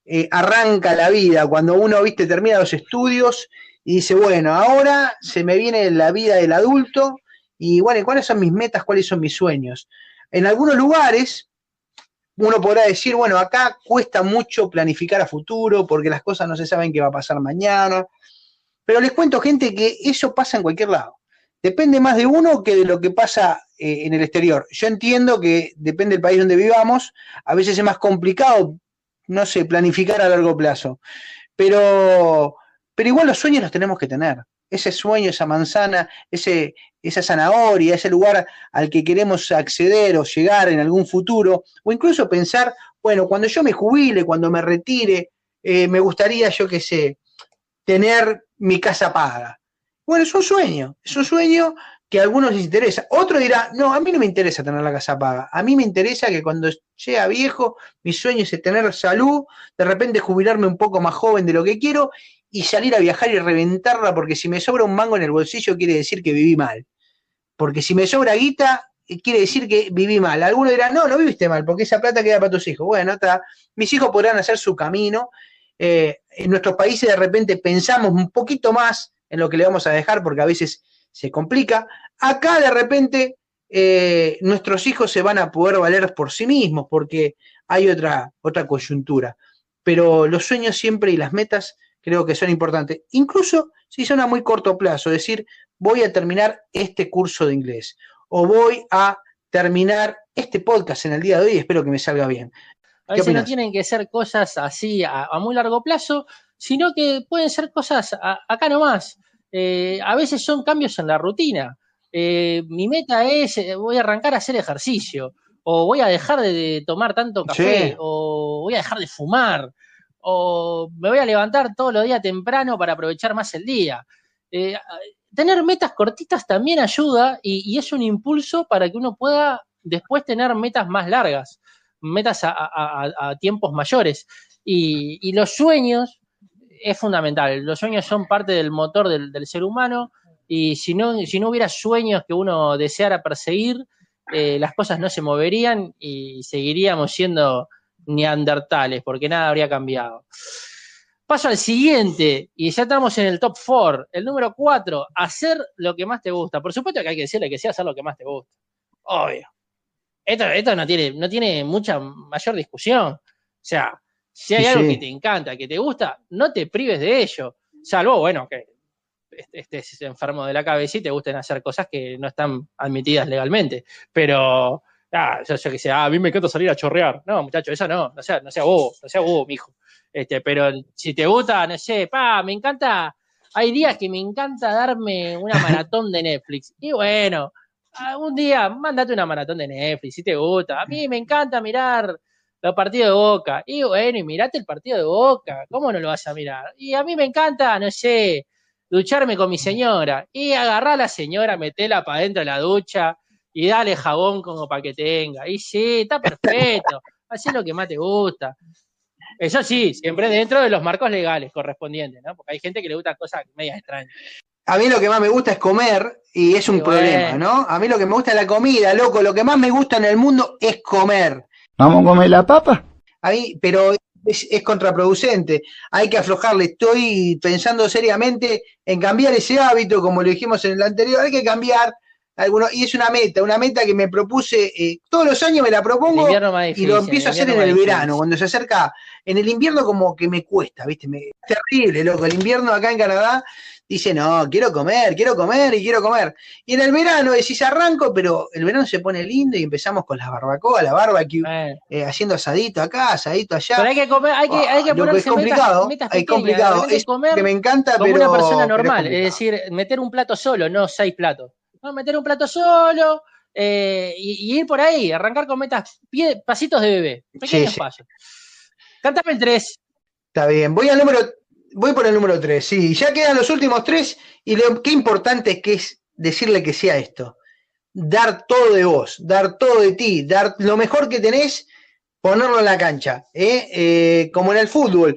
Speaker 3: eh, arranca la vida, cuando uno, viste, termina los estudios y dice, bueno, ahora se me viene la vida del adulto, y bueno, ¿cuáles son mis metas? ¿Cuáles son mis sueños? En algunos lugares, uno podrá decir, bueno, acá cuesta mucho planificar a futuro porque las cosas no se saben qué va a pasar mañana. Pero les cuento, gente, que eso pasa en cualquier lado. Depende más de uno que de lo que pasa eh, en el exterior. Yo entiendo que depende del país donde vivamos, a veces es más complicado, no sé, planificar a largo plazo. Pero, pero igual los sueños los tenemos que tener. Ese sueño, esa manzana, ese, esa zanahoria, ese lugar al que queremos acceder o llegar en algún futuro, o incluso pensar, bueno, cuando yo me jubile, cuando me retire, eh, me gustaría, yo qué sé, tener mi casa paga. Bueno, es un sueño, es un sueño que a algunos les interesa. Otro dirá, no, a mí no me interesa tener la casa paga. A mí me interesa que cuando sea viejo, mi sueño es tener salud, de repente jubilarme un poco más joven de lo que quiero y salir a viajar y reventarla, porque si me sobra un mango en el bolsillo quiere decir que viví mal. Porque si me sobra guita, quiere decir que viví mal. Algunos dirán, no, no viviste mal, porque esa plata queda para tus hijos. Bueno, está. Mis hijos podrán hacer su camino. Eh, en nuestros países de repente pensamos un poquito más en lo que le vamos a dejar, porque a veces se complica. Acá de repente eh, nuestros hijos se van a poder valer por sí mismos, porque hay otra, otra coyuntura. Pero los sueños siempre y las metas creo que son importantes, incluso si son a muy corto plazo, es decir, voy a terminar este curso de inglés o voy a terminar este podcast en el día de hoy espero que me salga bien.
Speaker 4: A veces no tienen que ser cosas así a, a, muy largo plazo, sino que pueden ser cosas a, acá nomás. Eh, a veces son cambios en la rutina. Eh, mi meta es, eh, voy a arrancar a hacer ejercicio, o voy a dejar de, de tomar tanto café, sí. o voy a dejar de fumar, o me voy a levantar todos los días temprano para aprovechar más el día. Eh, tener metas cortitas también ayuda y, es un impulso para que uno pueda después tener metas más largas, metas a, tiempos mayores. Y, los sueños es fundamental. Los sueños son parte del motor del, del ser humano y si no, si no hubiera sueños que uno deseara perseguir, eh, las cosas no se moverían y seguiríamos siendo neandertales, porque nada habría cambiado. Paso al siguiente, y ya estamos en el top 4. El número 4, hacer lo que más te gusta. Por supuesto que hay que decirle que sea hacer lo que más te gusta. Obvio. Esto, esto no, tiene, no tiene mucha mayor discusión. O sea, si hay sí, algo sí. que te encanta, que te gusta, no te prives de ello. Salvo, bueno, que estés enfermo de la cabeza y te gusten hacer cosas que no están admitidas legalmente. Pero, ah, yo, yo que sé, ah, a mí me encanta salir a chorrear. No, muchacho, eso no, no sea, no sea bobo, no sea bobo, mijo. Este, pero si te gusta, no sé, pa, me encanta, hay días que me encanta darme una maratón de Netflix. Y bueno, un día, mándate una maratón de Netflix, si te gusta. A mí me encanta mirar los partidos de Boca. Y bueno, y mirate el partido de Boca, ¿cómo no lo vas a mirar? Y a mí me encanta, no sé, ducharme con mi señora. Y agarrar a la señora, metela para adentro de la ducha y dale jabón como para que tenga. Y sí, está perfecto. Haz lo que más te gusta. Eso sí, siempre dentro de los marcos legales correspondientes, ¿no? Porque hay gente que le gusta cosas medias extrañas.
Speaker 3: A mí lo que más me gusta es comer y es un
Speaker 4: Sí,
Speaker 3: problema,
Speaker 4: bueno.
Speaker 3: ¿no? A mí lo que me gusta es la comida, loco. Lo que más me gusta en el mundo es comer.
Speaker 11: ¿Vamos a comer la papa?
Speaker 3: A mí, pero es, es contraproducente. Hay que aflojarle. Estoy pensando seriamente en cambiar ese hábito, como lo dijimos en el anterior. Hay que cambiar alguno y es una meta, una meta que me propuse eh, todos los años me la propongo y lo empiezo a hacer en el verano, cuando se acerca. En el invierno como que me cuesta, ¿viste? Me, es terrible, loco. El invierno acá en Canadá dice, no, quiero comer, quiero comer y quiero comer. Y en el verano decís arranco, pero el verano se pone lindo y empezamos con las barbacoas, la barbecue, eh, haciendo asadito acá, asadito allá.
Speaker 4: pero hay que comer, hay que, hay que ponerse
Speaker 3: es complicado,
Speaker 4: metas, metas
Speaker 3: es
Speaker 4: pequeñas,
Speaker 3: complicado.
Speaker 4: de repente
Speaker 3: Es
Speaker 4: comer
Speaker 3: que me encanta,
Speaker 4: como
Speaker 3: pero
Speaker 4: una persona normal, es,
Speaker 3: complicado.
Speaker 4: decir, meter un plato solo, no seis platos. No, meter un plato solo eh, y, y ir por ahí, arrancar con metas, pie- pasitos de bebé, pequeños
Speaker 3: sí.
Speaker 4: pasos. Cántame el tres.
Speaker 3: Está bien, voy al número, voy por el número 3, sí, ya quedan los últimos tres y lo qué importante que es decirle que sea esto. Dar todo de vos, dar todo de ti, dar lo mejor que tenés, ponerlo en la cancha, ¿eh? Eh, como en el fútbol.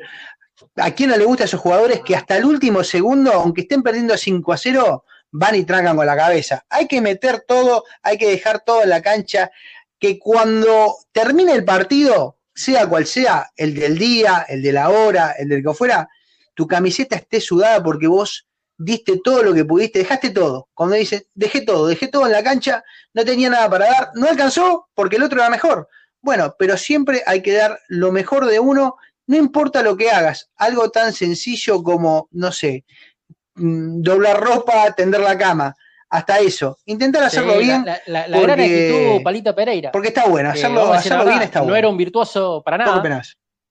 Speaker 3: ¿A quién no le gusta a esos jugadores que hasta el último segundo, aunque estén perdiendo 5 a 0, van y trancan con la cabeza? Hay que meter todo, hay que dejar todo en la cancha, que cuando termine el partido, sea cual sea, el del día, el de la hora, el del que fuera, tu camiseta esté sudada porque vos diste todo lo que pudiste, dejaste todo. Cuando dices, dejé todo, dejé todo en la cancha, no tenía nada para dar, no alcanzó porque el otro era mejor. Bueno, pero siempre hay que dar lo mejor de uno, no importa lo que hagas, algo tan sencillo como, no sé, doblar ropa, tender la cama, hasta eso. Intentar hacerlo
Speaker 4: Sí,
Speaker 3: bien.
Speaker 4: La, la- la gran
Speaker 3: porque-
Speaker 4: actitud, Palito Pereira.
Speaker 3: Porque está bueno,
Speaker 4: Que,
Speaker 3: hacerlo, bien está
Speaker 4: No
Speaker 3: bueno.
Speaker 4: era un virtuoso para
Speaker 3: ¿Qué
Speaker 4: nada.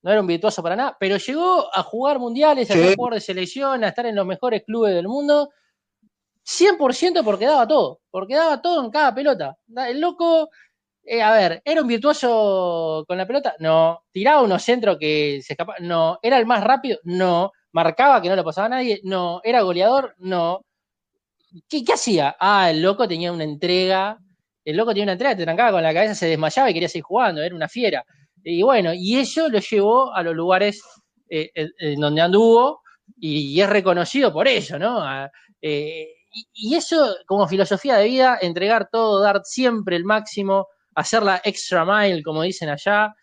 Speaker 4: no era un virtuoso para nada, pero llegó a jugar mundiales, a ser jugador de selección, a estar en los mejores clubes del mundo, 100% porque daba todo, porque daba todo en cada pelota. El loco, eh, a ver, ¿era un virtuoso con la pelota? No. ¿Tiraba unos centros que se escapaba? No. ¿Era el más rápido? No. ¿Marcaba que no lo pasaba nadie? No. ¿Era goleador? No. ¿Qué, hacía? Ah, el loco tenía una entrega, el loco tenía una entrega, te trancaba con la cabeza, se desmayaba y quería seguir jugando, era una fiera. Y bueno, y eso lo llevó a los lugares eh, en, donde anduvo y, es reconocido por ello, ¿no? Eh, y, y eso como filosofía de vida, entregar todo, dar siempre el máximo, hacer la extra mile, como dicen allá,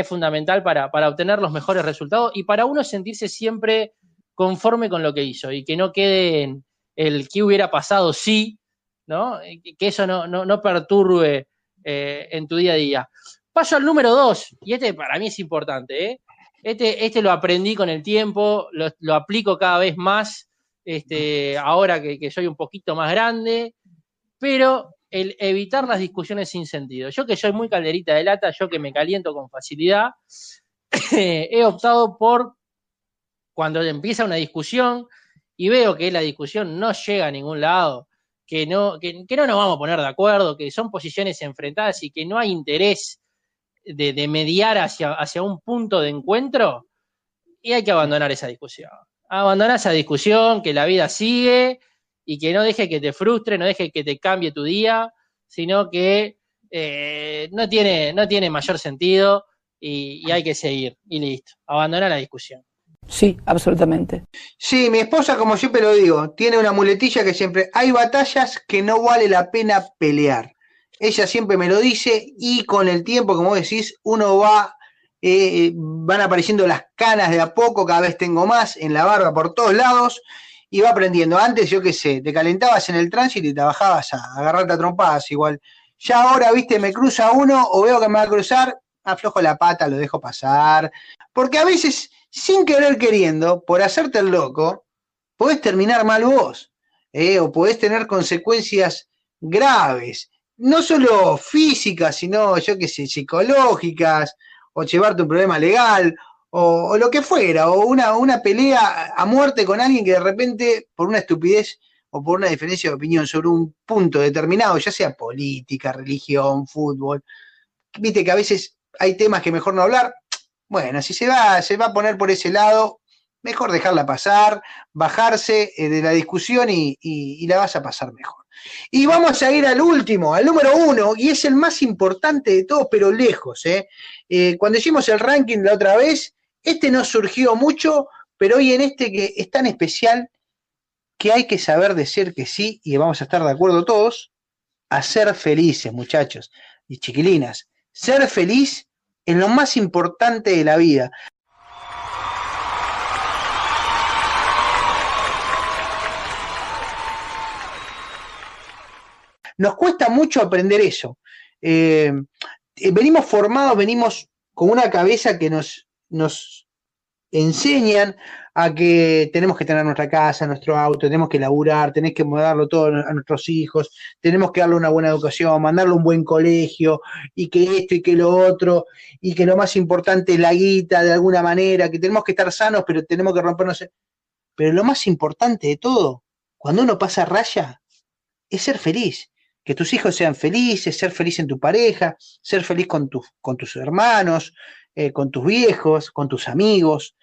Speaker 4: es fundamental para, para obtener los mejores resultados y para uno sentirse siempre conforme con lo que hizo y que no quede en el que hubiera pasado sí, ¿no? Que eso no, no, no perturbe eh, en tu día a día. Paso al número dos, y este para mí es importante, ¿eh? Este, este lo aprendí con el tiempo, lo, aplico cada vez más, este, ahora que soy un poquito más grande, pero el evitar las discusiones sin sentido. Yo que soy muy calderita de lata, yo que me caliento con facilidad, he optado por cuando empieza una discusión y veo que la discusión no llega a ningún lado, que no, que, no nos vamos a poner de acuerdo, que son posiciones enfrentadas y que no hay interés de, de mediar hacia, hacia un punto de encuentro, y hay que abandonar esa discusión. Abandonar esa discusión, que la vida sigue y que no deje que te frustre, no deje que te cambie tu día, sino que eh, no, tiene, no tiene mayor sentido y, y hay que seguir. Y listo. Abandonar la discusión.
Speaker 7: Sí, absolutamente.
Speaker 3: Sí, mi esposa, como siempre lo digo, tiene una muletilla que siempre, hay batallas que no vale la pena pelear. Ella siempre me lo dice y con el tiempo, como vos decís, uno va, eh, van apareciendo las canas de a poco, cada vez tengo más en la barba por todos lados y va aprendiendo. Antes, yo qué sé, te calentabas en el tránsito y te bajabas a agarrarte a trompadas igual. Ya ahora, viste, me cruza uno o veo que me va a cruzar, aflojo la pata, lo dejo pasar. Porque a veces, sin querer queriendo, por hacerte el loco, podés terminar mal vos. ¿eh? o podés tener consecuencias graves, no solo físicas, sino, yo qué sé, psicológicas, o llevarte un problema legal, o, lo que fuera, o una, una pelea a muerte con alguien que de repente, por una estupidez o por una diferencia de opinión sobre un punto determinado, ya sea política, religión, fútbol, viste que a veces hay temas que mejor no hablar. Bueno, si se va, se va a poner por ese lado, mejor dejarla pasar, bajarse eh, de la discusión y, y- y la vas a pasar mejor. Y vamos a ir al último, al número uno, y es el más importante de todos, pero lejos. ¿eh? Eh, cuando hicimos el ranking la otra vez, este no surgió mucho, pero hoy en este que es tan especial que hay que saber decir que sí, y vamos a estar de acuerdo todos, a ser felices, muchachos y chiquilinas. Ser feliz es lo más importante de la vida. Nos cuesta mucho aprender eso. Eh, eh, venimos formados, venimos con una cabeza que nos, nos enseñan a que tenemos que tener nuestra casa, nuestro auto, tenemos que laburar, tenemos que darlo todo a nuestros hijos, tenemos que darle una buena educación, mandarle un buen colegio, y que esto y que lo otro, y que lo más importante es la guita de alguna manera, que tenemos que estar sanos, pero tenemos que rompernos. Pero lo más importante de todo, cuando uno pasa raya, es ser feliz. Que tus hijos sean felices, ser feliz en tu pareja, ser feliz con, tus con tus hermanos, eh, con tus viejos, con tus amigos.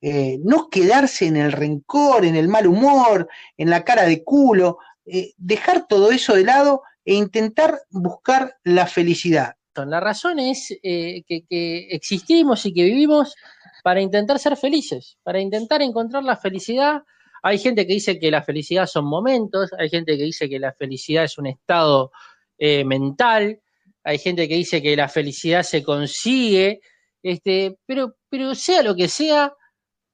Speaker 3: Eh, no quedarse en el rencor, en el mal humor, en la cara de culo. eh, dejar todo eso de lado e intentar buscar la felicidad.
Speaker 4: La razón es que, existimos y que vivimos para intentar ser felices, para intentar encontrar la felicidad. Hay gente que dice que la felicidad son momentos, hay gente que dice que la felicidad es un estado mental, hay gente que dice que la felicidad se consigue, este, pero, pero sea lo que sea,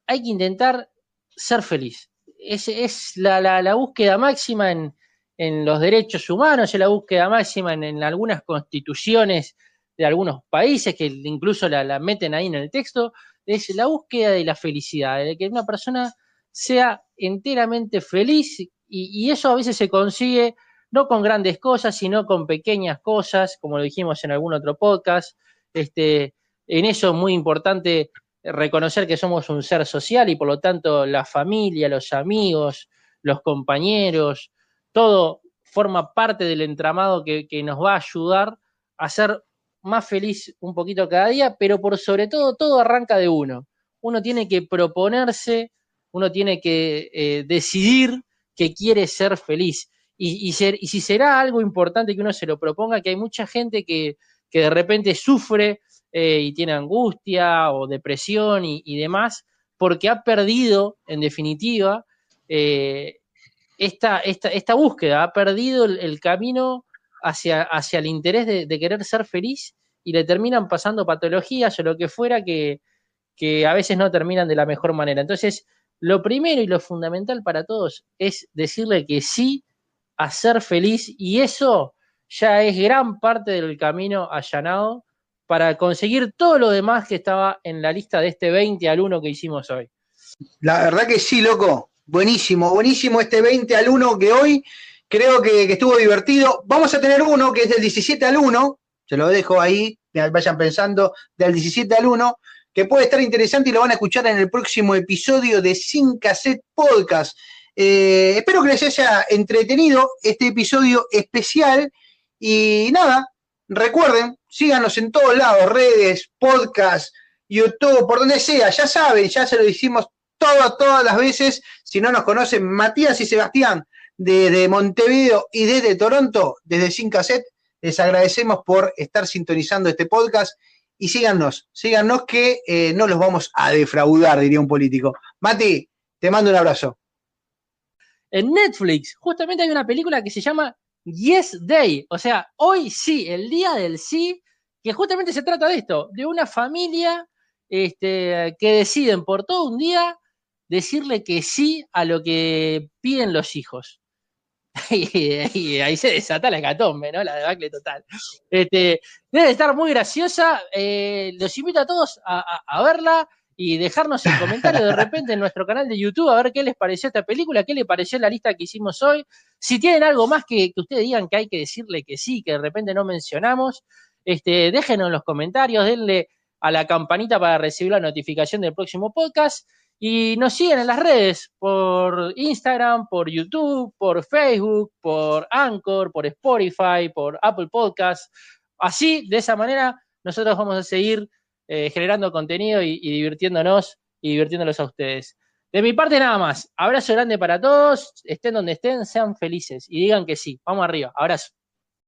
Speaker 4: hay que intentar ser feliz. Es, es la, la, la búsqueda máxima en, en los derechos humanos, es la búsqueda máxima en, algunas constituciones de algunos países que incluso la, la, meten ahí en el texto, es la búsqueda de la felicidad, de que una persona sea enteramente feliz y, y eso a veces se consigue no con grandes cosas, sino con pequeñas cosas, como lo dijimos en algún otro podcast. Este, en eso es muy importante reconocer que somos un ser social y por lo tanto la familia, los amigos, los compañeros, todo forma parte del entramado que, que nos va a ayudar a ser más feliz un poquito cada día, pero por sobre todo todo arranca de uno. Uno tiene que proponerse, uno tiene que eh, decidir que quiere ser feliz. Y, y, ser, y, si será algo importante que uno se lo proponga, que hay mucha gente que, que de repente sufre eh, y tiene angustia o depresión y, y, demás, porque ha perdido, en definitiva, eh, esta, esta, esta, búsqueda, ha perdido el, camino hacia, hacia, el interés de, de, querer ser feliz y le terminan pasando patologías o lo que fuera que, que a veces no terminan de la mejor manera. Entonces, lo primero y lo fundamental para todos es decirle que sí a ser feliz y eso ya es gran parte del camino allanado para conseguir todo lo demás que estaba en la lista de este 20 al 1 que hicimos hoy.
Speaker 3: La verdad que sí, loco. Buenísimo, buenísimo este 20 al 1 que hoy creo que, estuvo divertido. Vamos a tener uno que es del 17 al 1, se lo dejo ahí, vayan pensando, del 17 al 1, que puede estar interesante y lo van a escuchar en el próximo episodio de Sin Cassette Podcast. Eh, espero que les haya entretenido este episodio especial y nada, recuerden, síganos en todos lados, redes, podcast, YouTube, por donde sea, ya saben, ya se lo hicimos todas, todas las veces, si no nos conocen, Matías y Sebastián desde Montevideo y desde Toronto, desde Sin Cassette, les agradecemos por estar sintonizando este podcast y síganos, síganos que eh, no los vamos a defraudar, diría un político. Mati, te mando un abrazo.
Speaker 4: En Netflix, justamente hay una película que se llama Yes Day, o sea, hoy sí, el día del sí, que justamente se trata de esto, de una familia este, que deciden por todo un día decirle que sí a lo que piden los hijos. y, ahí se desata la hecatombe, ¿no? La debacle total. Este, debe estar muy graciosa. Eh, los invito a todos a, verla. Y dejarnos en comentarios de repente en nuestro canal de YouTube a ver qué les pareció esta película, qué les pareció la lista que hicimos hoy. Si tienen algo más que, que ustedes digan que hay que decirle que sí, que de repente no mencionamos, este, déjenos en los comentarios, denle a la campanita para recibir la notificación del próximo podcast. Y nos siguen en las redes, por Instagram, por YouTube, por Facebook, por Anchor, por Spotify, por Apple Podcast. Así, de esa manera, nosotros vamos a seguir eh, generando contenido y, y divirtiéndonos y divirtiéndolos a ustedes. De mi parte nada más. Abrazo grande para todos. Estén donde estén, sean felices y digan que sí. Vamos arriba. Abrazo.